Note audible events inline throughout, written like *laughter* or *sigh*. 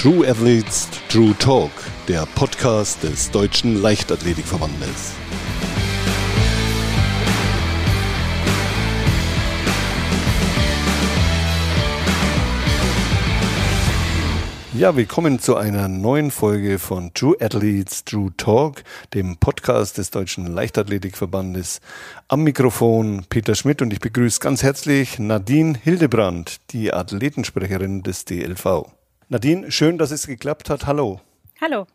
True Athletes True Talk, der Podcast des Deutschen Leichtathletikverbandes. Ja, willkommen zu einer neuen Folge von True Athletes True Talk, dem Podcast des Deutschen Leichtathletikverbandes. Am Mikrofon Peter Schmidt und ich begrüße ganz herzlich Nadine Hildebrand, die Athletensprecherin des DLV. Nadine, schön, dass es geklappt hat. Hallo. Hallo.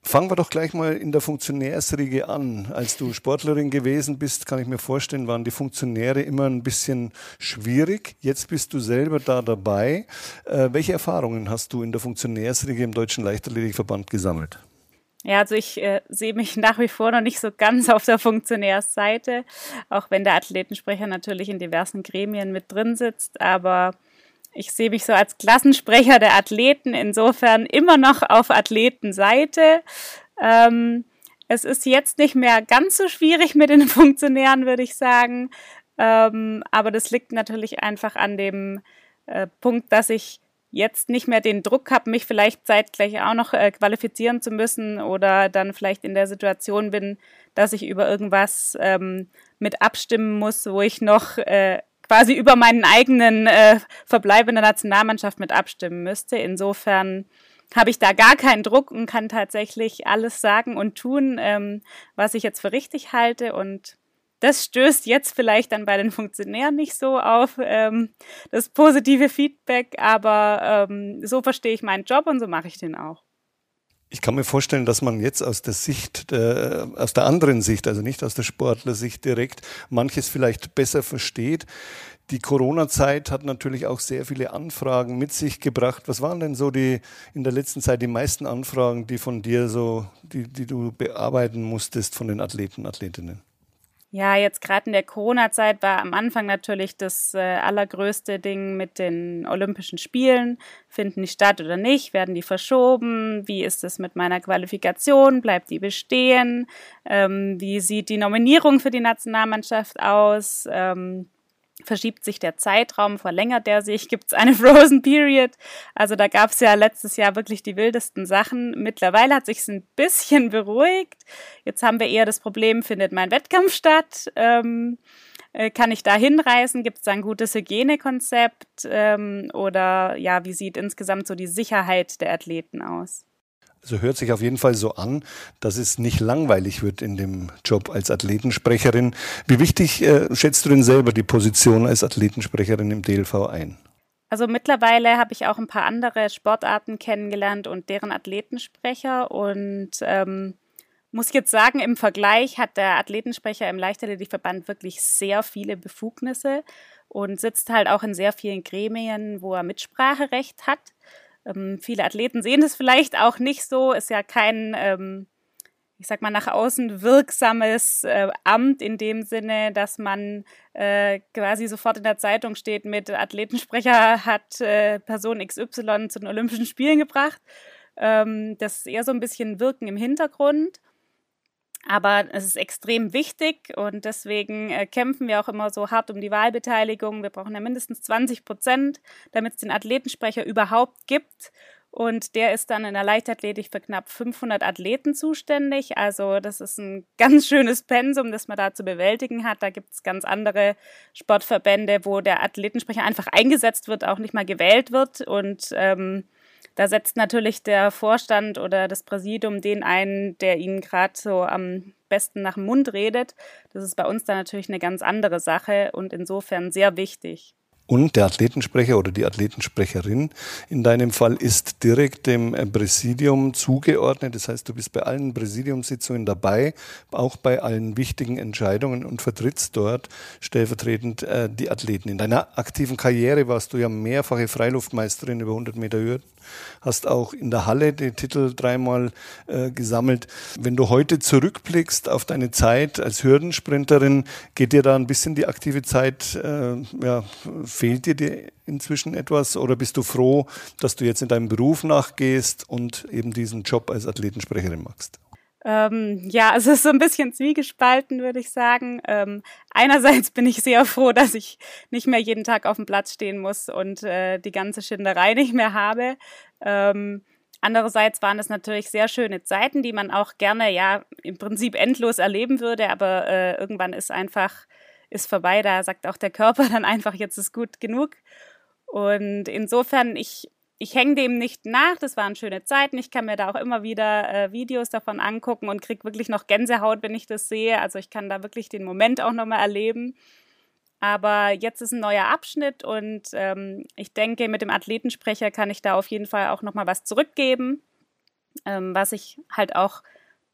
Fangen wir doch gleich mal in der Funktionärsriege an. Als du Sportlerin gewesen bist, kann ich mir vorstellen, waren die Funktionäre immer ein bisschen schwierig. Jetzt bist du selber da dabei. Äh, welche Erfahrungen hast du in der Funktionärsriege im Deutschen Leichtathletikverband gesammelt? Ja, also ich äh, sehe mich *laughs* nach wie vor noch nicht so ganz auf der Funktionärsseite, auch wenn der Athletensprecher natürlich in diversen Gremien mit drin sitzt. Aber ich sehe mich so als Klassensprecher der Athleten, insofern immer noch auf Athletenseite. Ähm, es ist jetzt nicht mehr ganz so schwierig mit den *laughs* Funktionären, würde ich sagen. Ähm, aber das liegt natürlich einfach an dem äh, Punkt, dass ich jetzt nicht mehr den Druck habe, mich vielleicht zeitgleich auch noch äh, qualifizieren zu müssen oder dann vielleicht in der Situation bin, dass ich über irgendwas ähm, mit abstimmen muss, wo ich noch äh, quasi über meinen eigenen äh, Verbleib in der Nationalmannschaft mit abstimmen müsste. Insofern habe ich da gar keinen Druck und kann tatsächlich alles sagen und tun, ähm, was ich jetzt für richtig halte. Und das stößt jetzt vielleicht dann bei den Funktionären nicht so auf ähm, das positive Feedback, aber ähm, so verstehe ich meinen Job und so mache ich den auch. Ich kann mir vorstellen, dass man jetzt aus der Sicht, äh, aus der anderen Sicht, also nicht aus der Sportlersicht direkt, manches vielleicht besser versteht. Die Corona-Zeit hat natürlich auch sehr viele Anfragen mit sich gebracht. Was waren denn so die in der letzten Zeit die meisten Anfragen, die von dir so, die, die du bearbeiten musstest von den Athleten, Athletinnen? Ja, jetzt gerade in der Corona-Zeit war am Anfang natürlich das äh, allergrößte Ding mit den Olympischen Spielen. Finden die statt oder nicht? Werden die verschoben? Wie ist es mit meiner Qualifikation? Bleibt die bestehen? Ähm, wie sieht die Nominierung für die Nationalmannschaft aus? Ähm, verschiebt sich der Zeitraum, verlängert der sich, *laughs* gibt es eine Frozen Period. Also da gab es ja letztes Jahr wirklich die wildesten Sachen. Mittlerweile hat sich ein bisschen *laughs* beruhigt. Jetzt haben wir eher das Problem, findet mein Wettkampf statt? Ähm, äh, kann ich da hinreisen? Gibt es da ein gutes Hygienekonzept? Ähm, oder ja, wie sieht insgesamt so die Sicherheit der Athleten aus? Also hört sich auf jeden Fall so an, dass es nicht langweilig wird in dem Job als Athletensprecherin. Wie wichtig äh, schätzt du denn selber die Position als Athletensprecherin im DLV ein? Also mittlerweile habe ich auch ein paar andere Sportarten kennengelernt und deren Athletensprecher und ähm, muss jetzt sagen, im Vergleich hat der Athletensprecher im Leichtathletikverband wirklich sehr viele Befugnisse und sitzt halt auch in sehr vielen Gremien, wo er Mitspracherecht hat. Ähm, viele Athleten sehen das vielleicht auch nicht so. Ist ja kein, ähm, ich sag mal, nach außen wirksames äh, Amt in dem Sinne, dass man äh, quasi sofort in der Zeitung steht mit Athletensprecher hat äh, Person XY zu den Olympischen Spielen gebracht. Ähm, das ist eher so ein bisschen Wirken im Hintergrund. Aber es ist extrem wichtig und deswegen äh, kämpfen wir auch immer so hart um die Wahlbeteiligung. Wir brauchen ja mindestens 20 Prozent, damit es den Athletensprecher überhaupt gibt. Und der ist dann in der Leichtathletik für knapp 500 Athleten zuständig. Also das ist ein *laughs* ganz schönes Pensum, das man da zu bewältigen hat. Da gibt es ganz andere Sportverbände, wo der Athletensprecher einfach eingesetzt wird, auch nicht mal gewählt wird. Und ähm, da setzt natürlich der Vorstand oder das Präsidium den ein, der ihnen gerade so am besten nach dem Mund redet. Das ist bei uns dann natürlich eine ganz andere Sache und insofern sehr wichtig. Und der Athletensprecher oder die Athletensprecherin in deinem Fall ist direkt dem Präsidium zugeordnet. Das heißt, du bist bei allen Präsidiumssitzungen dabei, auch bei allen wichtigen Entscheidungen und vertrittst dort stellvertretend äh, die Athleten. In deiner aktiven Karriere warst du ja mehrfache Freiluftmeisterin über 100 Meter Hürden hast auch in der Halle den Titel dreimal äh, gesammelt. Wenn du heute zurückblickst auf deine Zeit als Hürdensprinterin, geht dir da ein bisschen die aktive Zeit, äh, ja, fehlt dir die inzwischen etwas oder bist du froh, dass du jetzt in deinem Beruf nachgehst und eben diesen Job als Athletensprecherin machst? Ähm, ja, es *laughs* ist so ein bisschen zwiegespalten, würde ich sagen. Ähm, einerseits bin ich sehr froh, dass ich nicht mehr jeden Tag auf dem Platz stehen muss und äh, die ganze Schinderei nicht mehr habe. Ähm, Andererseits waren es natürlich sehr schöne Zeiten, die man auch gerne ja im Prinzip endlos erleben würde, aber äh, irgendwann ist einfach ist vorbei. Da sagt auch der Körper *laughs* dann einfach, jetzt ist gut genug. Und insofern, ich, ich hänge dem nicht nach. Das waren schöne Zeiten. Ich kann mir da auch immer wieder äh, Videos davon angucken und kriege wirklich noch Gänsehaut, wenn ich das sehe. Also ich kann da wirklich den Moment auch nochmal erleben. Aber jetzt ist ein neuer Abschnitt und ähm, ich denke, mit dem Athletensprecher kann ich da auf jeden Fall auch nochmal was zurückgeben, ähm, was ich halt auch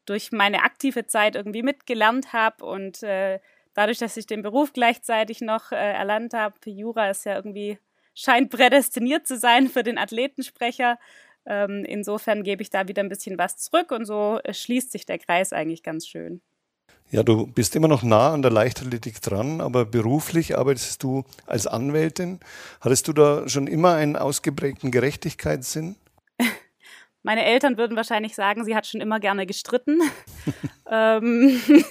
durch meine aktive Zeit irgendwie mitgelernt habe und äh, dadurch, dass ich den Beruf gleichzeitig noch äh, erlernt habe, Jura ist ja irgendwie, scheint prädestiniert zu sein für den Athletensprecher. Ähm, insofern gebe ich da wieder ein bisschen was zurück und so schließt sich der Kreis eigentlich ganz schön. Ja, du bist immer noch nah an der Leichtathletik dran, aber beruflich arbeitest du als Anwältin. Hattest du da schon immer einen ausgeprägten Gerechtigkeitssinn? *laughs* Meine Eltern würden wahrscheinlich sagen, sie hat schon immer gerne gestritten. *laughs* ähm, *laughs*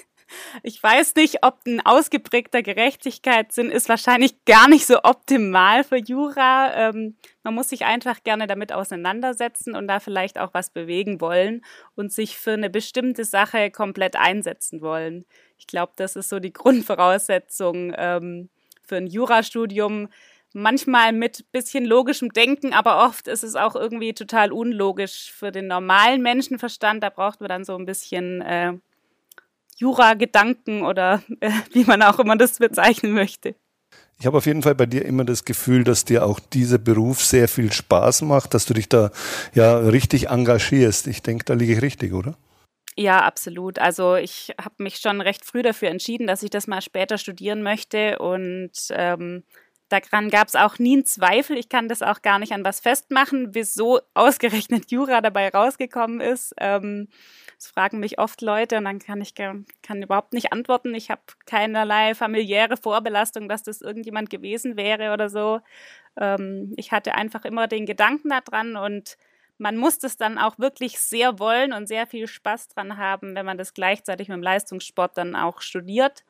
ich weiß nicht, ob ein ausgeprägter Gerechtigkeitssinn ist wahrscheinlich gar nicht so optimal für Jura. Ähm, man muss sich einfach gerne damit auseinandersetzen und da vielleicht auch was bewegen wollen und sich für eine bestimmte Sache komplett einsetzen wollen. Ich glaube, das ist so die *laughs* Grundvoraussetzung ähm, für ein Jurastudium. Manchmal mit bisschen logischem Denken, aber oft ist es auch irgendwie total unlogisch für den normalen Menschenverstand. Da braucht man dann so ein bisschen äh, Jura-Gedanken oder äh, wie man auch immer das bezeichnen möchte. Ich habe auf jeden Fall bei dir immer das Gefühl, dass dir auch dieser Beruf sehr viel Spaß macht, dass du dich da ja richtig engagierst. Ich denke, da liege ich richtig, oder? Ja, absolut. Also ich habe mich schon recht früh dafür entschieden, dass ich das mal später studieren möchte und ähm, daran gab es auch nie einen Zweifel. Ich kann das auch gar nicht an was festmachen, wieso ausgerechnet Jura dabei rausgekommen ist. Ähm, das fragen mich oft Leute und dann kann ich kann überhaupt nicht antworten. Ich habe keinerlei familiäre Vorbelastung, dass das irgendjemand gewesen wäre oder so. Ähm, ich hatte einfach immer den Gedanken daran und man muss das dann auch wirklich sehr wollen und sehr viel Spaß dran haben, wenn man das gleichzeitig mit dem Leistungssport dann auch studiert.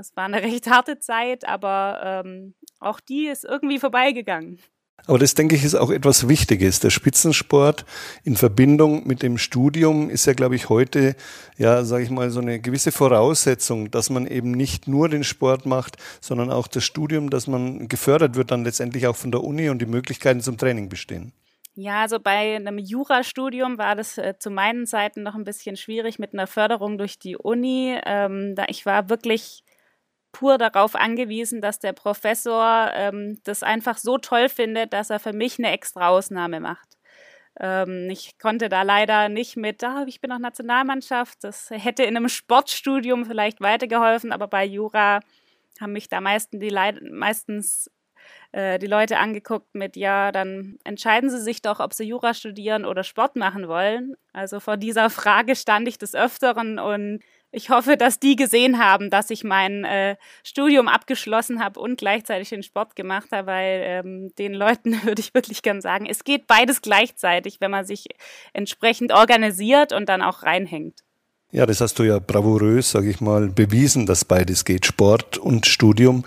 Das war eine *laughs* recht harte Zeit, aber ähm, auch die ist irgendwie vorbeigegangen. Aber das, denke ich, ist auch etwas Wichtiges. Der Spitzensport in Verbindung mit dem Studium ist ja, glaube ich, heute, ja, sage ich mal, so eine gewisse Voraussetzung, dass man eben nicht nur den Sport macht, sondern auch das Studium, dass man gefördert wird, dann letztendlich auch von der Uni und die Möglichkeiten zum Training bestehen. Ja, also bei einem Jurastudium war das äh, zu meinen Zeiten noch ein bisschen schwierig mit einer Förderung durch die Uni. Ähm, da ich war wirklich pur darauf angewiesen, dass der Professor ähm, das einfach so toll findet, dass er für mich eine extra Ausnahme macht. Ähm, ich konnte da leider nicht mit, ah, ich bin noch Nationalmannschaft, das hätte in einem Sportstudium vielleicht weitergeholfen, aber bei Jura haben mich da meisten die meistens äh, die Leute angeguckt mit, ja, dann entscheiden Sie sich doch, ob Sie Jura studieren oder Sport machen wollen. Also vor dieser Frage stand ich des Öfteren und ich hoffe, dass die gesehen haben, dass ich mein äh, Studium abgeschlossen habe und gleichzeitig den Sport gemacht habe, weil ähm, den Leuten *laughs* würde ich wirklich gern sagen, es geht beides gleichzeitig, wenn man sich entsprechend organisiert und dann auch reinhängt. Ja, das hast du ja bravourös, sage ich mal, bewiesen, dass beides geht, Sport und Studium.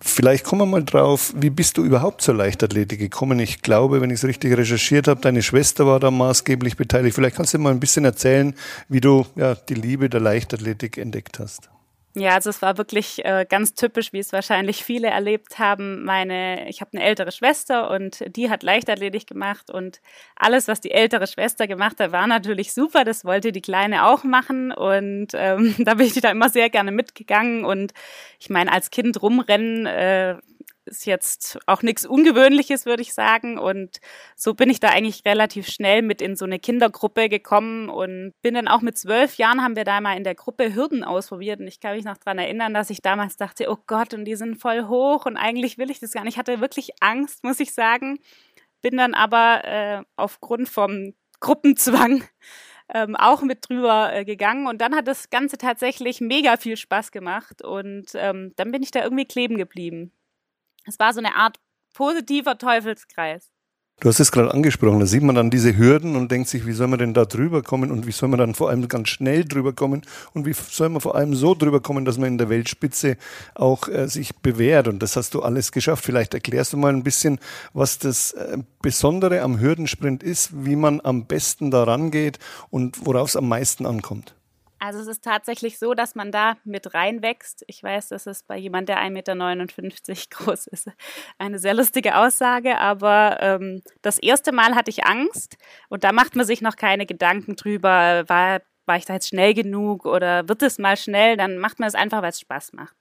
Vielleicht kommen wir mal drauf, wie bist du überhaupt zur Leichtathletik gekommen? Ich glaube, wenn ich es richtig recherchiert habe, deine Schwester war da maßgeblich beteiligt. Vielleicht kannst du mal ein bisschen erzählen, wie du ja, die Liebe der Leichtathletik entdeckt hast. Ja, also es war wirklich äh, ganz typisch, wie es wahrscheinlich viele erlebt haben. Meine, ich habe eine ältere Schwester und die hat Leichtathletik gemacht und alles, was die ältere Schwester gemacht hat, war natürlich super. Das wollte die Kleine auch machen und ähm, *laughs* da bin ich da immer sehr gerne mitgegangen und ich meine, als Kind rumrennen äh, ist jetzt auch nichts Ungewöhnliches, würde ich sagen. Und so bin ich da eigentlich relativ schnell mit in so eine Kindergruppe gekommen und bin dann auch mit zwölf Jahren haben wir da mal in der Gruppe Hürden ausprobiert. Und ich kann mich noch dran erinnern, dass ich damals dachte, oh Gott, und die sind voll hoch und eigentlich will ich das gar nicht. Ich hatte wirklich Angst, muss ich sagen. Bin dann aber äh, aufgrund vom Gruppenzwang *laughs* ähm, auch mit drüber äh, gegangen und dann hat das Ganze tatsächlich mega viel Spaß gemacht und ähm, dann bin ich da irgendwie kleben geblieben. Es war so eine Art positiver Teufelskreis. Du hast es gerade angesprochen, da sieht man dann diese Hürden und denkt sich, wie soll man denn da drüber kommen und wie soll man dann vor allem ganz schnell drüber kommen und wie soll man vor allem so drüber kommen, dass man in der Weltspitze auch äh, sich bewährt und das hast du alles geschafft. Vielleicht erklärst du mal ein bisschen, was das äh, Besondere am Hürdensprint ist, wie man am besten daran geht und worauf es am meisten ankommt. Also es ist tatsächlich so, dass man da mit reinwächst. Ich weiß, das ist bei jemand, der 1,59 Meter *laughs* groß ist, eine sehr lustige Aussage, aber ähm, das erste Mal hatte ich Angst und da macht man sich noch keine Gedanken drüber, war, war ich da jetzt schnell genug oder wird es mal schnell, dann macht man es einfach, weil es Spaß macht.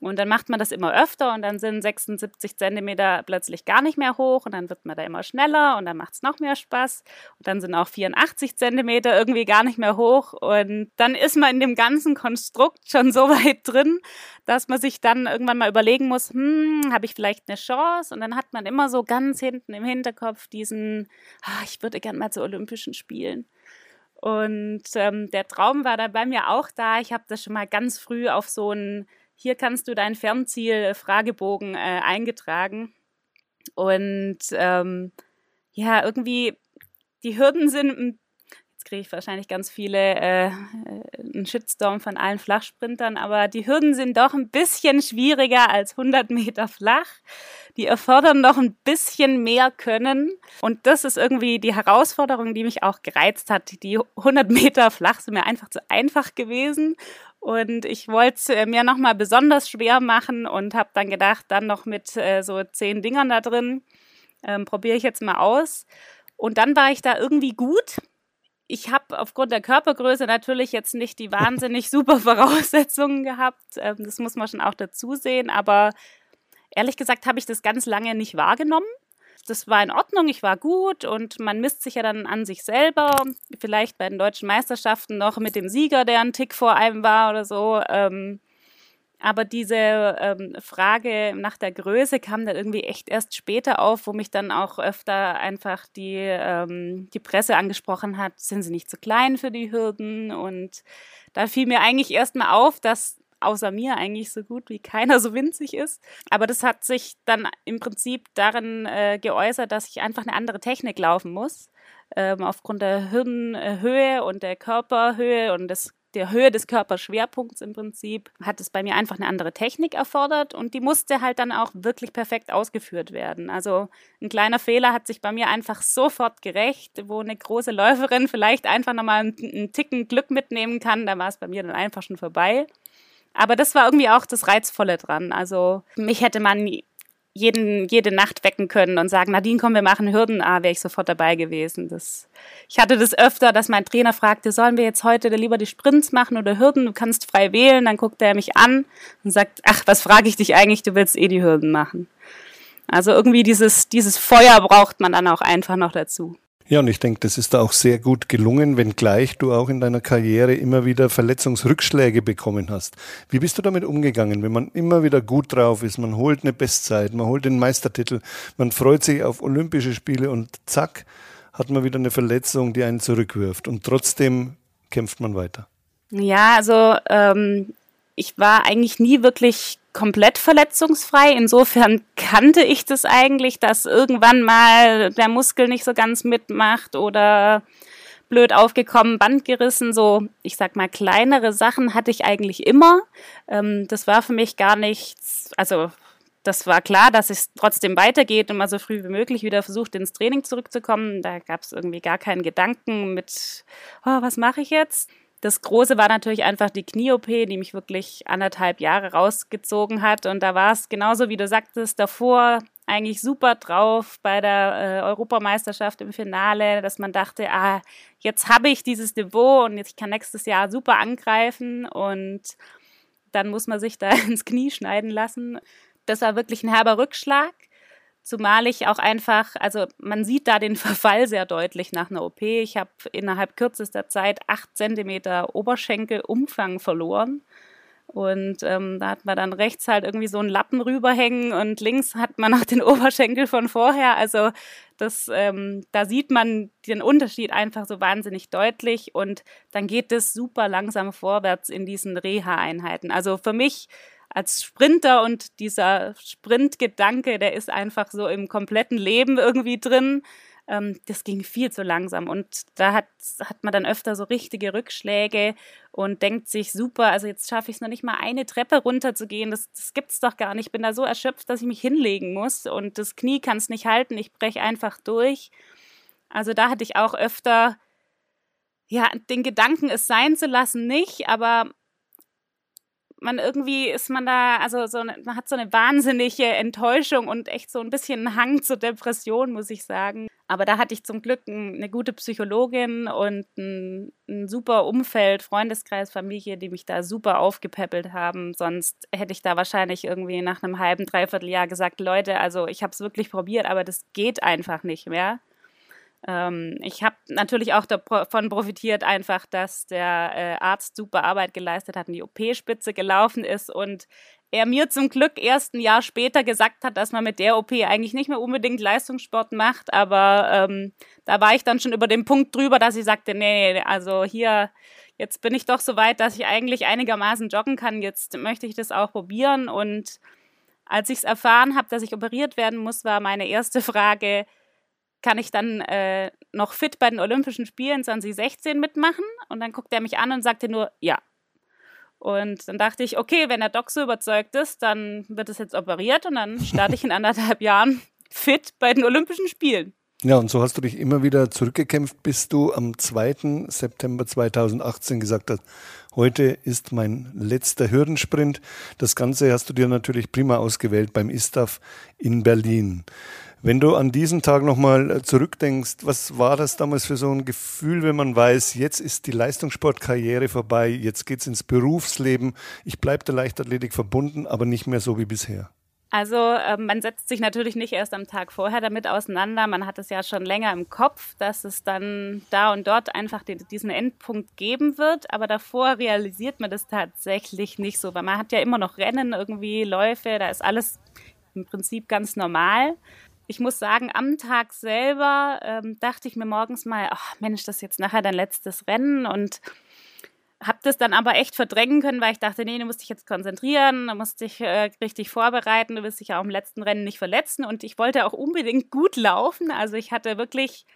Und dann macht man das immer öfter und dann sind 76 Zentimeter plötzlich gar nicht mehr hoch und dann wird man da immer schneller und dann macht es noch mehr Spaß. Und dann sind auch 84 Zentimeter irgendwie gar nicht mehr hoch und dann ist man in dem ganzen Konstrukt schon so *laughs* weit drin, dass man sich dann irgendwann mal überlegen muss, hm, habe ich vielleicht eine Chance? Und dann hat man immer so ganz hinten im Hinterkopf diesen, ah, ich würde gerne mal zu Olympischen Spielen. Und ähm, der Traum war dann bei mir auch da. Ich habe das schon mal ganz früh auf so ein hier kannst du dein Fernziel-Fragebogen äh, eingetragen. Und ähm, ja, irgendwie, die Hürden sind, jetzt kriege ich wahrscheinlich ganz viele, äh, einen Shitstorm von allen Flachsprintern, aber die Hürden sind doch ein bisschen schwieriger als 100 Meter flach. Die erfordern doch ein bisschen mehr Können. Und das ist irgendwie die Herausforderung, die mich auch gereizt hat. Die 100 Meter flach sind mir einfach zu einfach gewesen. Und ich wollte es äh, mir nochmal besonders schwer machen und habe dann gedacht, dann noch mit äh, so zehn Dingern da drin, ähm, probiere ich jetzt mal aus. Und dann war ich da irgendwie gut. Ich habe aufgrund der Körpergröße natürlich jetzt nicht die wahnsinnig *laughs* super Voraussetzungen gehabt. Ähm, das muss man schon auch dazu sehen. Aber ehrlich gesagt habe ich das ganz lange nicht wahrgenommen das war in Ordnung, ich war gut und man misst sich ja dann an sich selber, vielleicht bei den deutschen Meisterschaften noch mit dem Sieger, der ein Tick vor einem war oder so. Ähm, aber diese ähm, Frage nach der Größe kam dann irgendwie echt erst später auf, wo mich dann auch öfter einfach die, ähm, die Presse angesprochen hat, sind sie nicht zu klein für die Hürden? Und da fiel mir eigentlich erst mal auf, dass außer mir eigentlich so gut wie keiner so winzig ist. Aber das hat sich dann im Prinzip darin äh, geäußert, dass ich einfach eine andere Technik laufen muss. Ähm, aufgrund der Hirnhöhe und der Körperhöhe und des der Höhe des Körperschwerpunkts im Prinzip hat es bei mir einfach eine andere Technik erfordert und die musste halt dann auch wirklich perfekt ausgeführt werden. Also ein kleiner Fehler hat sich bei mir einfach sofort gerecht, wo eine große Läuferin vielleicht einfach nochmal einen, einen Ticken Glück mitnehmen kann, da war es bei mir dann einfach schon vorbei. Aber das war irgendwie auch das Reizvolle dran. Also mich hätte man jeden, jede Nacht wecken können und sagen, Nadine, komm, wir machen Hürden, ah, wäre ich sofort dabei gewesen. Das, ich hatte das öfter, dass mein Trainer fragte, sollen wir jetzt heute lieber die Sprints machen oder Hürden? Du kannst frei wählen. Dann guckt er mich an und sagt, ach, was frage ich dich eigentlich? Du willst eh die Hürden machen. Also irgendwie dieses, dieses Feuer braucht man dann auch einfach noch dazu. Ja, und ich denke, das ist da auch sehr gut gelungen, wenngleich du auch in deiner Karriere immer wieder Verletzungsrückschläge bekommen hast. Wie bist du damit umgegangen, wenn man immer wieder gut drauf ist, man holt eine Bestzeit, man holt den Meistertitel, man freut sich auf Olympische Spiele und zack, hat man wieder eine Verletzung, die einen zurückwirft und trotzdem kämpft man weiter. Ja, also ähm, ich war eigentlich nie wirklich komplett verletzungsfrei. Insofern *laughs* kannte ich das eigentlich, dass irgendwann mal der Muskel nicht so ganz mitmacht oder blöd aufgekommen, Band gerissen, so, ich sag mal, kleinere Sachen hatte ich eigentlich immer. Ähm, das war für mich gar nichts, also das war klar, dass es trotzdem weitergeht und mal so früh wie möglich wieder versucht, ins Training zurückzukommen. Da gab es irgendwie gar keinen Gedanken mit, oh, was mache ich jetzt? Das Große war natürlich einfach die Knie-OP, die mich wirklich anderthalb Jahre rausgezogen hat. Und da war es genauso, wie du sagtest, davor eigentlich super drauf bei der äh, Europameisterschaft im Finale, dass man dachte, ah, jetzt habe ich dieses Niveau und ich kann nächstes Jahr super angreifen und dann muss man sich da *laughs* ins Knie schneiden lassen. Das war wirklich ein herber Rückschlag. Zumal ich auch einfach, also man sieht da den *laughs* Verfall sehr deutlich nach einer OP. Ich habe innerhalb kürzester Zeit acht Zentimeter Oberschenkelumfang verloren. Und ähm, da hat man dann rechts halt irgendwie so einen Lappen rüberhängen und links hat man noch den *laughs* Oberschenkel von vorher. Also das, ähm, da sieht man den Unterschied einfach so wahnsinnig deutlich und dann geht es super langsam vorwärts in diesen Reha-Einheiten. Also für mich als Sprinter und dieser Sprintgedanke, der ist einfach so im kompletten Leben irgendwie drin. Ähm, das ging viel zu langsam und da hat, hat man dann öfter so richtige Rückschläge und denkt sich, super, also jetzt schaffe ich es noch nicht mal eine Treppe runterzugehen, das, das es doch gar nicht. Ich bin da so erschöpft, dass ich mich hinlegen muss und das Knie kann es nicht halten, ich breche einfach durch. Also da hatte ich auch öfter ja, den Gedanken, es sein zu lassen, nicht, aber man irgendwie ist man da, also so eine, man hat so eine wahnsinnige Enttäuschung und echt so ein bisschen einen Hang zur Depression, muss ich sagen. Aber da hatte ich zum Glück eine gute Psychologin und ein, ein super Umfeld, Freundeskreis, Familie, die mich da super aufgepäppelt haben. Sonst hätte ich da wahrscheinlich irgendwie nach einem halben, dreiviertel Jahr gesagt, Leute, also ich habe es wirklich probiert, aber das geht einfach nicht mehr. Ähm, ich habe natürlich auch davon profitiert, einfach, dass der äh, Arzt super Arbeit geleistet hat und die OP-Spitze gelaufen ist und er mir zum Glück erst ein Jahr später gesagt hat, dass man mit der OP eigentlich nicht mehr unbedingt Leistungssport macht, aber ähm, da war ich dann schon über den Punkt drüber, dass ich sagte, nee, also hier, jetzt bin ich doch so weit, dass ich eigentlich einigermaßen joggen kann, jetzt möchte ich das auch probieren. Und als ich es erfahren habe, dass ich operiert werden muss, war meine erste Frage, kann ich dann äh, noch fit bei den Olympischen Spielen 2016 mitmachen? Und dann guckt er mich an und sagte nur, ja. Und dann dachte ich, okay, wenn der Doc so überzeugt ist, dann wird es jetzt operiert und dann starte ich in anderthalb Jahren fit bei den Olympischen Spielen. Ja, und so hast du dich immer wieder zurückgekämpft, bis du am 2. September 2018 gesagt hast, heute ist mein letzter Hürdensprint. Das Ganze hast du dir natürlich prima ausgewählt beim ISTAF in Berlin. Wenn du an diesen Tag nochmal zurückdenkst, was war das damals für so ein Gefühl, wenn man weiß, jetzt ist die Leistungssportkarriere vorbei, jetzt geht's ins Berufsleben, ich bleibe der Leichtathletik verbunden, aber nicht mehr so wie bisher? Also äh, man setzt sich natürlich nicht erst am Tag vorher damit auseinander. Man hat es ja schon länger im Kopf, dass es dann da und dort einfach den, diesen Endpunkt geben wird. Aber davor realisiert man das tatsächlich nicht so, weil man hat ja immer noch Rennen, irgendwie Läufe, da ist alles im Prinzip ganz normal ich muss sagen, am Tag selber ähm, dachte ich mir morgens mal, ach Mensch, das ist jetzt nachher dein letztes Rennen und habe das dann aber echt verdrängen können, weil ich dachte, nee, du musst dich jetzt konzentrieren, du musst dich äh, richtig vorbereiten, du wirst dich ja auch im letzten Rennen nicht verletzen. Und ich wollte auch unbedingt *laughs* gut laufen, also ich hatte wirklich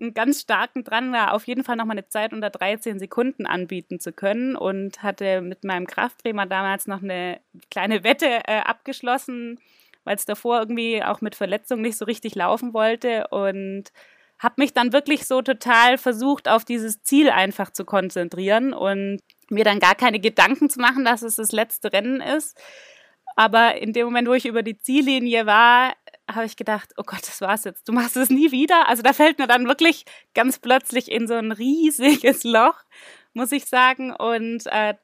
einen ganz starken Drang, da auf jeden Fall noch mal eine Zeit unter 13 Sekunden anbieten zu können und hatte mit meinem Krafttrainer damals noch eine kleine Wette äh, abgeschlossen, weil es davor irgendwie auch mit Verletzung nicht so richtig laufen wollte. Und habe mich dann wirklich so total versucht, auf dieses Ziel einfach zu konzentrieren und mir dann gar keine Gedanken zu machen, dass es das letzte Rennen ist. Aber in dem Moment, wo ich über die Ziellinie war, habe ich gedacht, oh Gott, das war's jetzt. Du machst es nie wieder. Also da fällt mir dann wirklich ganz plötzlich in so ein riesiges *laughs* Loch, muss ich sagen. Und äh,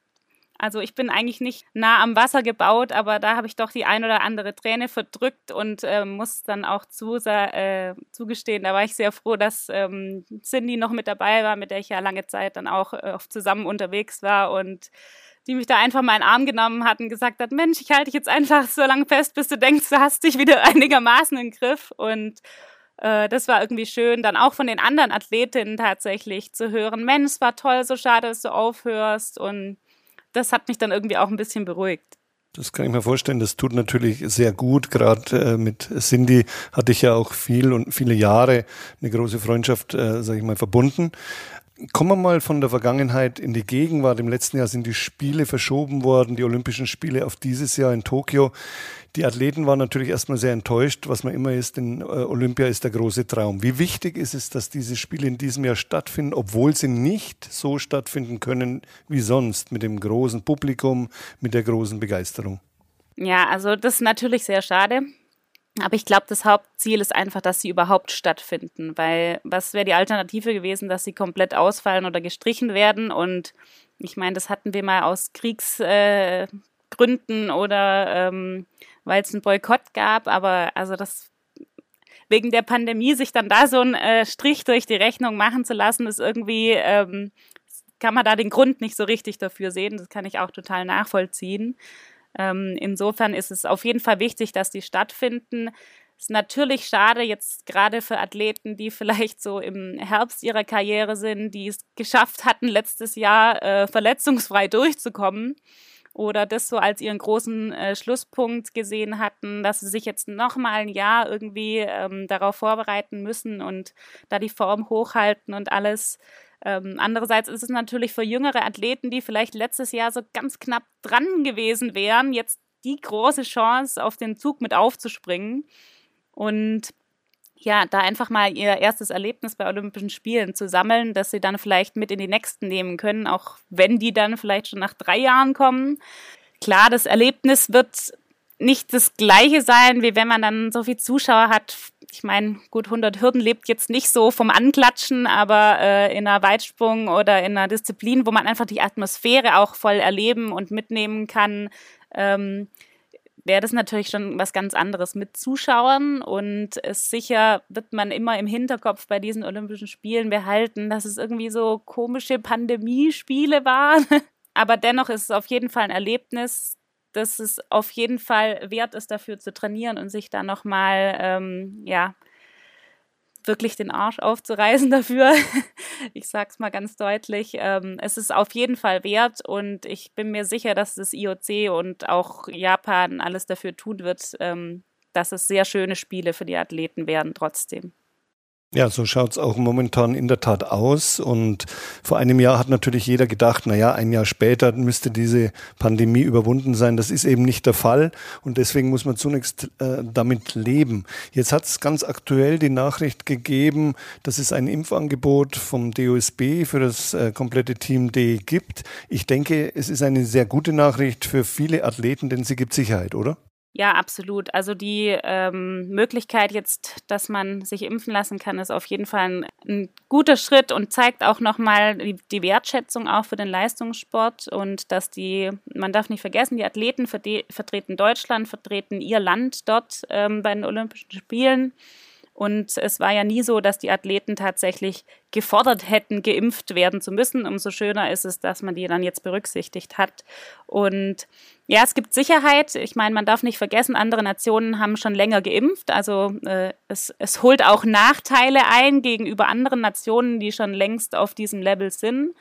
also ich bin eigentlich nicht nah am Wasser gebaut, aber da habe ich doch die ein oder andere Träne verdrückt und äh, muss dann auch zu, äh, zugestehen, da war ich sehr froh, dass ähm, Cindy noch mit dabei war, mit der ich ja lange Zeit dann auch äh, zusammen unterwegs war und die mich da einfach mal in den Arm genommen hat und gesagt hat, Mensch, ich halte dich jetzt einfach so lange fest, bis du denkst, du hast dich wieder *laughs* einigermaßen im Griff. Und äh, das war irgendwie schön, dann auch von den anderen Athletinnen tatsächlich zu hören, Mensch, es war toll, so schade, dass du aufhörst. Und das hat mich dann irgendwie auch ein bisschen beruhigt. Das kann ich mir vorstellen. Das tut natürlich sehr gut. Gerade äh, mit Cindy hatte ich ja auch viel und viele Jahre eine große Freundschaft, äh, sage ich mal, verbunden. Kommen wir mal von der Vergangenheit in die Gegenwart. Im letzten Jahr sind die Spiele verschoben worden, die Olympischen Spiele auf dieses Jahr in Tokio. Die Athleten waren natürlich erstmal sehr enttäuscht, was man immer ist, denn äh, Olympia ist der große Traum. Wie wichtig ist es, dass diese Spiele in diesem Jahr stattfinden, obwohl sie nicht so stattfinden können wie sonst, mit dem großen Publikum, mit der großen Begeisterung? Ja, also das ist natürlich sehr schade. Aber ich glaube, das Hauptziel ist einfach, dass sie überhaupt stattfinden, weil was wäre die Alternative gewesen, dass sie komplett ausfallen oder gestrichen werden? Und ich meine, das hatten wir mal aus Kriegsgründen äh, oder ähm, weil es einen Boykott gab, aber also das wegen der Pandemie sich dann da so einen äh, Strich durch die Rechnung machen zu lassen, ist irgendwie ähm, kann man da den Grund nicht so richtig dafür sehen. Das kann ich auch total nachvollziehen. Ähm, insofern ist es auf jeden Fall wichtig, dass die stattfinden. Ist natürlich schade jetzt gerade für Athleten, die vielleicht so im Herbst ihrer Karriere sind, die es geschafft hatten, letztes Jahr äh, verletzungsfrei durchzukommen oder das so als ihren großen äh, Schlusspunkt gesehen hatten, dass sie sich jetzt noch mal ein Jahr irgendwie ähm, darauf vorbereiten müssen und da die Form hochhalten und alles. Ähm, andererseits ist es natürlich für jüngere Athleten, die vielleicht letztes Jahr so ganz knapp dran gewesen wären, jetzt die große Chance, auf den Zug mit aufzuspringen. Und ja, da einfach mal ihr erstes Erlebnis bei Olympischen Spielen zu sammeln, dass sie dann vielleicht mit in die nächsten nehmen können, auch wenn die dann vielleicht schon nach drei Jahren kommen. Klar, das Erlebnis wird nicht das gleiche sein, wie wenn man dann so viel Zuschauer hat. Ich meine, gut, 100 Hürden lebt jetzt nicht so vom Anklatschen, aber äh, in einer Weitsprung oder in einer Disziplin, wo man einfach die Atmosphäre auch voll erleben und mitnehmen kann, ähm, wäre das natürlich schon was ganz anderes mit Zuschauern und sicher wird man immer im Hinterkopf bei diesen Olympischen Spielen behalten, dass es irgendwie so komische Pandemiespiele waren. *laughs* Aber dennoch ist es auf jeden Fall ein Erlebnis, dass es auf jeden Fall wert ist, dafür zu trainieren und sich da nochmal, ähm, ja, wirklich den Arsch aufzureißen *laughs* dafür. ich sage es mal ganz deutlich. Ähm, es ist auf jeden Fall wert und ich bin mir sicher, dass das IOC und auch Japan alles dafür tun wird, ähm, dass es sehr schöne Spiele für die Athleten werden trotzdem. Ja, so schaut's auch momentan in der Tat aus. Und vor einem Jahr hat natürlich jeder gedacht, na ja, ein Jahr später müsste diese Pandemie überwunden sein. Das ist eben nicht der Fall. Und deswegen muss man zunächst äh, damit leben. Jetzt hat es ganz aktuell die Nachricht gegeben, dass es ein Impfangebot vom DOSB für das äh, komplette Team D gibt. Ich denke, es ist eine sehr gute Nachricht für viele Athleten, denn sie gibt Sicherheit, oder? Ja, absolut. Also die ähm, Möglichkeit jetzt, dass man sich impfen lassen kann, ist auf jeden Fall ein, ein guter Schritt und zeigt auch nochmal die, die Wertschätzung auch für den Leistungssport und dass die, man darf nicht vergessen, die Athleten vertreten Deutschland, vertreten ihr Land dort ähm, bei den Olympischen Spielen. Und es war ja nie so, dass die Athleten tatsächlich gefordert hätten, geimpft werden zu müssen. Umso schöner ist es, dass man die dann jetzt berücksichtigt hat. Und ja, es gibt Sicherheit. Ich meine, man darf nicht vergessen, andere Nationen haben schon länger geimpft. Also äh, es, es holt auch Nachteile ein gegenüber anderen Nationen, die schon längst auf diesem Level sind.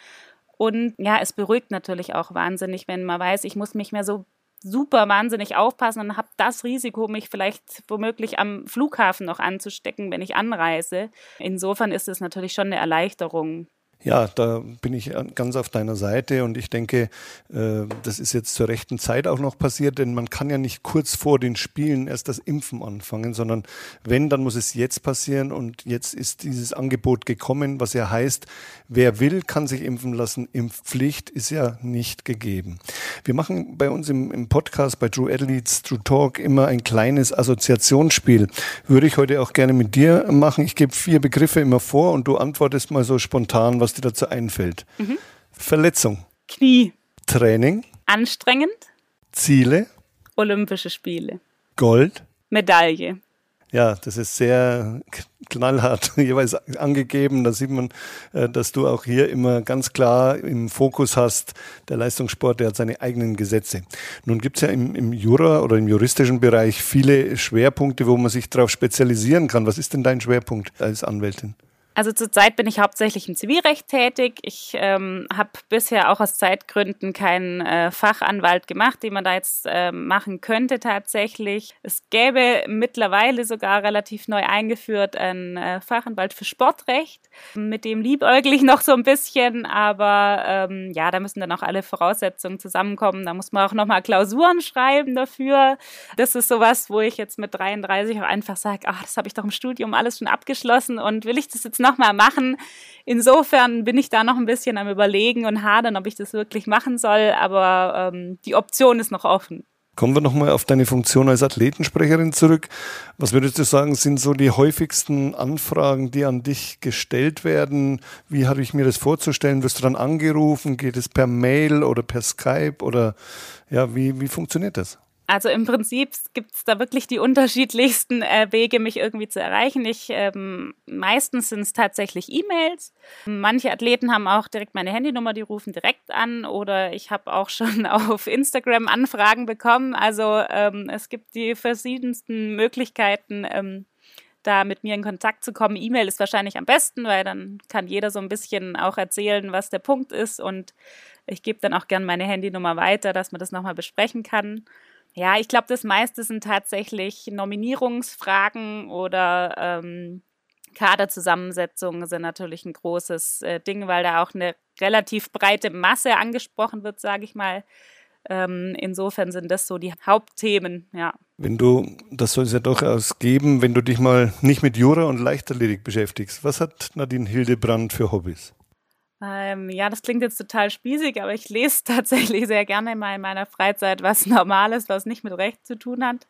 Und ja, es beruhigt natürlich auch wahnsinnig, wenn man weiß, ich muss mich mehr so super wahnsinnig aufpassen und habe das Risiko, mich vielleicht womöglich am Flughafen noch anzustecken, wenn ich anreise. Insofern ist es natürlich schon eine Erleichterung. Ja, da bin ich ganz auf deiner Seite und ich denke, äh, das ist jetzt zur rechten Zeit auch noch passiert, denn man kann ja nicht kurz vor den Spielen erst das Impfen anfangen, sondern wenn, dann muss es jetzt passieren und jetzt ist dieses Angebot gekommen, was ja heißt, wer will, kann sich impfen lassen. Impfpflicht ist ja nicht gegeben. Wir machen bei uns im, im Podcast bei True Athletes, True Talk immer ein kleines Assoziationsspiel. Würde ich heute auch gerne mit dir machen. Ich gebe vier Begriffe immer vor und du antwortest mal so spontan, was was dir dazu einfällt. Mhm. Verletzung. Knie. Training. Anstrengend. Ziele. Olympische Spiele. Gold. Medaille. Ja, das ist sehr knallhart *laughs* jeweils angegeben. Da sieht man, äh, dass du auch hier immer ganz klar im Fokus hast, der Leistungssport, der hat seine eigenen Gesetze. Nun gibt es ja im, im Jura oder im juristischen Bereich viele Schwerpunkte, wo man sich darauf spezialisieren kann. Was ist denn dein Schwerpunkt als Anwältin? Also zurzeit bin ich hauptsächlich im Zivilrecht tätig. Ich ähm, habe bisher auch aus Zeitgründen keinen äh, Fachanwalt gemacht, den man da jetzt äh, machen könnte tatsächlich. Es gäbe mittlerweile sogar relativ neu eingeführt einen äh, Fachanwalt für Sportrecht. Mit dem liebäugel ich noch so ein bisschen, aber ähm, ja, da müssen dann auch alle Voraussetzungen zusammenkommen. Da muss man auch nochmal Klausuren schreiben dafür. Das ist sowas, wo ich jetzt mit 33 auch einfach sage, ach, das habe ich doch im Studium alles schon abgeschlossen und will ich das jetzt noch nochmal machen. Insofern bin ich da noch ein bisschen am Überlegen und hadern, ob ich das wirklich machen soll, aber ähm, die Option ist noch offen. Kommen wir nochmal auf deine Funktion als Athletensprecherin zurück. Was würdest du sagen, sind so die häufigsten Anfragen, die an dich gestellt werden? Wie habe ich mir das vorzustellen? Wirst du dann angerufen? Geht es per Mail oder per Skype? Oder ja, wie, wie funktioniert das? Also im Prinzip gibt es da wirklich die unterschiedlichsten äh, Wege, mich irgendwie zu erreichen. Ich, ähm, meistens sind es tatsächlich E-Mails. Manche Athleten haben auch direkt meine Handynummer, die rufen direkt an. Oder ich habe auch schon *laughs* auf Instagram Anfragen bekommen. Also ähm, es gibt die verschiedensten Möglichkeiten, ähm, da mit mir in Kontakt zu kommen. E-Mail ist wahrscheinlich am besten, weil dann kann jeder so ein bisschen auch erzählen, was der Punkt ist. Und ich gebe dann auch gern meine Handynummer weiter, dass man das nochmal besprechen kann. Ja, ich glaube, das meiste sind tatsächlich Nominierungsfragen oder ähm, Kaderzusammensetzungen sind natürlich ein großes äh, Ding, weil da auch eine relativ breite Masse angesprochen wird, sage ich mal. Ähm, insofern sind das so die Hauptthemen, ja. Wenn du, das soll es ja durchaus geben, wenn du dich mal nicht mit Jura und Leichtathletik beschäftigst, was hat Nadine Hildebrand für Hobbys? Ähm, ja, das klingt jetzt total spießig, aber ich lese *laughs* tatsächlich sehr gerne mal in meiner Freizeit was Normales, was nicht mit Recht zu tun hat.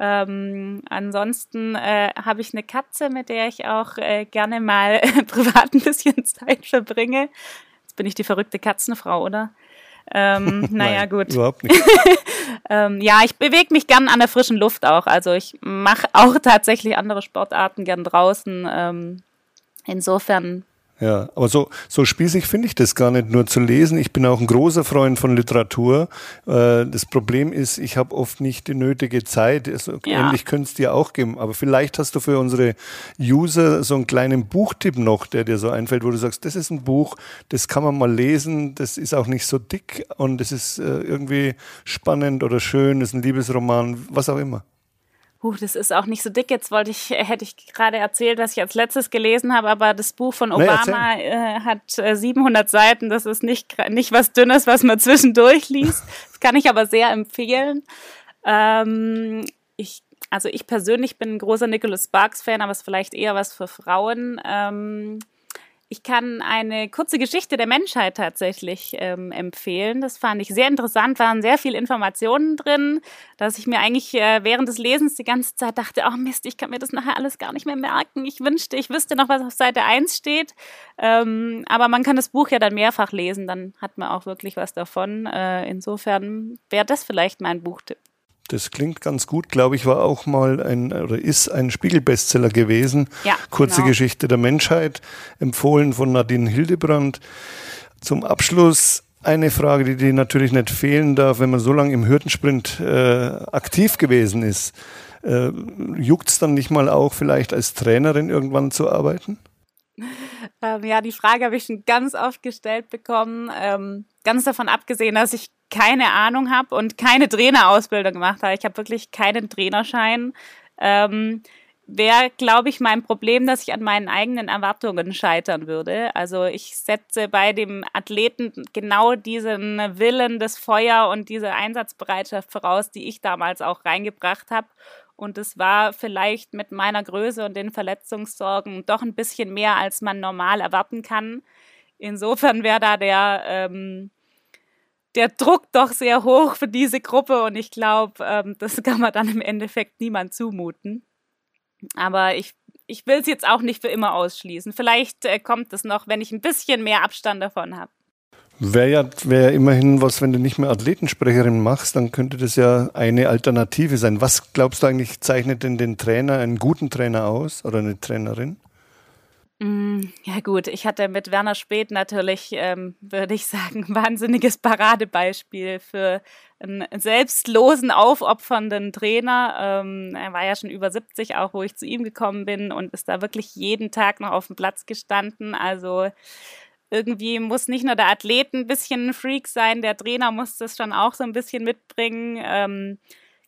Ähm, ansonsten äh, habe ich eine Katze, mit der ich auch äh, gerne mal *laughs* privat ein bisschen *laughs* Zeit verbringe. Jetzt bin ich die verrückte Katzenfrau, oder? Ähm, naja, gut. Überhaupt nicht. ähm, ja, ich bewege mich gern an der frischen Luft auch. Also ich mache auch tatsächlich andere Sportarten gern draußen. Ähm, insofern ja, aber so, so spießig finde ich das gar nicht nur zu lesen. Ich bin auch ein großer Freund von Literatur. Äh, das Problem ist, ich habe oft nicht die nötige Zeit. Also ja. Ähnlich könnte es dir auch geben. Aber vielleicht hast du für unsere User so einen kleinen Buchtipp noch, der dir so einfällt, wo du sagst, das ist ein Buch, das kann man mal lesen, das ist auch nicht so dick und es ist äh, irgendwie spannend oder schön, ist ein Liebesroman, was auch immer. Huh, das ist auch nicht so dick. Jetzt wollte ich, hätte ich gerade erzählt, dass ich als letztes gelesen habe, aber das Buch von Obama nee, äh, hat äh, 700 Seiten. Das ist nicht, nicht was Dünnes, was man *laughs* zwischendurch liest. Das kann ich aber sehr empfehlen. Ähm, ich, also ich persönlich bin ein großer Nicholas Sparks Fan, aber es ist vielleicht eher was für Frauen. Ähm, ich kann eine kurze Geschichte der Menschheit tatsächlich ähm, empfehlen. Das fand ich sehr interessant, waren sehr viele Informationen drin, dass ich mir eigentlich äh, während des Lesens die ganze Zeit dachte, oh Mist, ich kann mir das nachher alles gar nicht mehr merken. Ich wünschte, ich wüsste noch, was auf Seite 1 steht. Ähm, aber man kann das Buch ja dann mehrfach lesen, dann hat man auch wirklich was davon. Äh, insofern wäre das vielleicht mein Buchtipp. Das klingt ganz gut, glaube ich, war auch mal ein oder ist ein Spiegelbestseller gewesen. Ja, Kurze genau. Geschichte der Menschheit, empfohlen von Nadine Hildebrand. Zum Abschluss eine Frage, die dir natürlich nicht fehlen darf, wenn man so lange im Hürdensprint äh, aktiv gewesen ist. Äh, Juckt es dann nicht mal auch vielleicht als Trainerin irgendwann zu arbeiten? Ähm, ja, die Frage habe ich schon ganz oft gestellt bekommen. Ähm, ganz davon abgesehen, dass ich keine Ahnung habe und keine Trainerausbildung gemacht habe. Ich habe wirklich keinen Trainerschein. Ähm, Wäre, glaube ich, mein Problem, dass ich an meinen eigenen Erwartungen scheitern würde. Also ich setze bei dem Athleten genau diesen Willen, das Feuer und diese Einsatzbereitschaft voraus, die ich damals auch reingebracht habe. Und es war vielleicht mit meiner Größe und den Verletzungssorgen doch ein bisschen mehr, als man normal erwarten kann. Insofern wäre da der ähm, der Druck doch sehr hoch für diese Gruppe und ich glaube, ähm, das *laughs* kann man dann im Endeffekt niemand zumuten. Aber ich, ich will es jetzt auch nicht für immer ausschließen. Vielleicht äh, kommt es noch, wenn ich ein bisschen mehr Abstand davon habe. Wäre ja, wär ja immerhin was, wenn du nicht mehr Athletensprecherin machst, dann könnte das ja eine Alternative sein. Was glaubst du eigentlich, zeichnet denn den Trainer, einen guten Trainer aus oder eine Trainerin? Mm, ja gut, ich hatte mit Werner Speth natürlich, ähm, würde ich sagen, wahnsinniges Paradebeispiel für einen selbstlosen, aufopfernden Trainer. Ähm, er war ja schon über 70, auch wo ich zu ihm gekommen bin und ist da wirklich jeden Tag noch auf dem Platz gestanden. Also irgendwie muss nicht nur der Athlet ein bisschen ein Freak sein, der Trainer muss das schon auch so ein bisschen mitbringen. Ähm,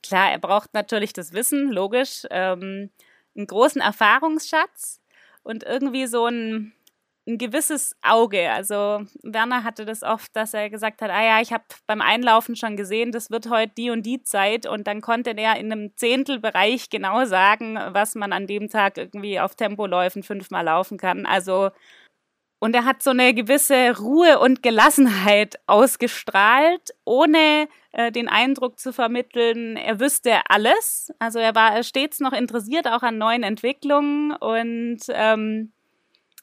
klar, er braucht natürlich das Wissen, logisch, ähm, einen großen Erfahrungsschatz und irgendwie so ein, ein gewisses Auge. Also Werner hatte das oft, dass er gesagt hat, ah ja, ich habe beim Einlaufen schon gesehen, das wird heute die und die Zeit und dann konnte er in einem Zehntelbereich genau sagen, was man an dem Tag irgendwie auf Tempoläufen fünfmal laufen kann. Also und er hat so eine gewisse Ruhe und Gelassenheit ausgestrahlt, ohne äh, den Eindruck zu vermitteln, er wüsste alles. Also er war stets noch interessiert auch an neuen Entwicklungen und ähm,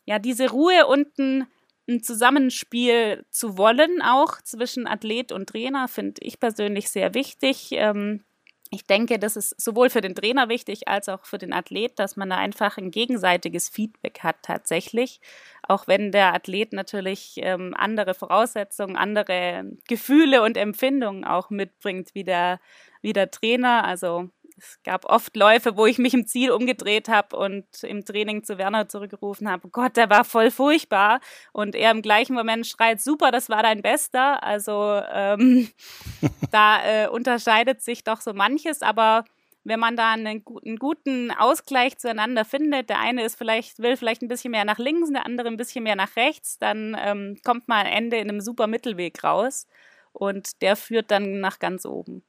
ja, diese Ruhe und ein, ein Zusammenspiel zu wollen, auch zwischen Athlet und Trainer, finde ich persönlich sehr wichtig. Ähm, ich denke, das ist sowohl für den Trainer wichtig als auch für den Athlet, dass man da einfach ein gegenseitiges Feedback hat tatsächlich. Auch wenn der Athlet natürlich ähm, andere Voraussetzungen, andere Gefühle und Empfindungen auch mitbringt wie der, wie der Trainer. Also es gab oft Läufe, wo ich mich im Ziel umgedreht habe und im Training zu Werner zurückgerufen habe, Gott, der war voll furchtbar. Und er im gleichen Moment schreit, super, das war dein Bester. Also ähm, *laughs* da äh, unterscheidet sich doch so manches, aber wenn man da einen, einen, guten Ausgleich zueinander findet, der eine ist vielleicht, will vielleicht ein bisschen mehr nach links, der andere ein bisschen mehr nach rechts, dann ähm, kommt man am Ende in einem super Mittelweg raus und der führt dann nach ganz oben.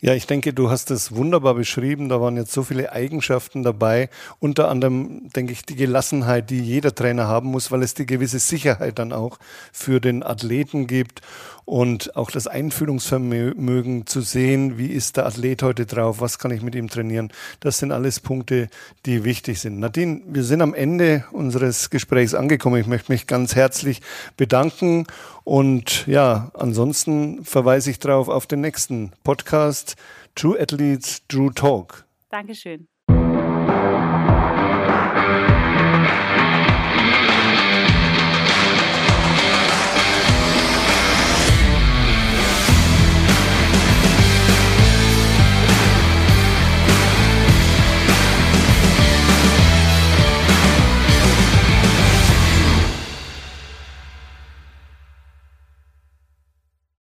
Ja, ich denke, du hast es wunderbar beschrieben. Da waren jetzt so viele Eigenschaften dabei. Unter anderem, denke ich, die Gelassenheit, die jeder Trainer haben muss, weil es die gewisse Sicherheit dann auch für den Athleten gibt und auch das Einfühlungsvermögen zu sehen, wie ist der Athlet heute drauf, was kann ich mit ihm trainieren. Das sind alles Punkte, die wichtig sind. Nadine, wir sind am Ende unseres Gesprächs angekommen. Ich möchte mich ganz herzlich bedanken und ja, ansonsten verweise ich darauf auf den nächsten Podcast True Athletes, True Talk. Dankeschön.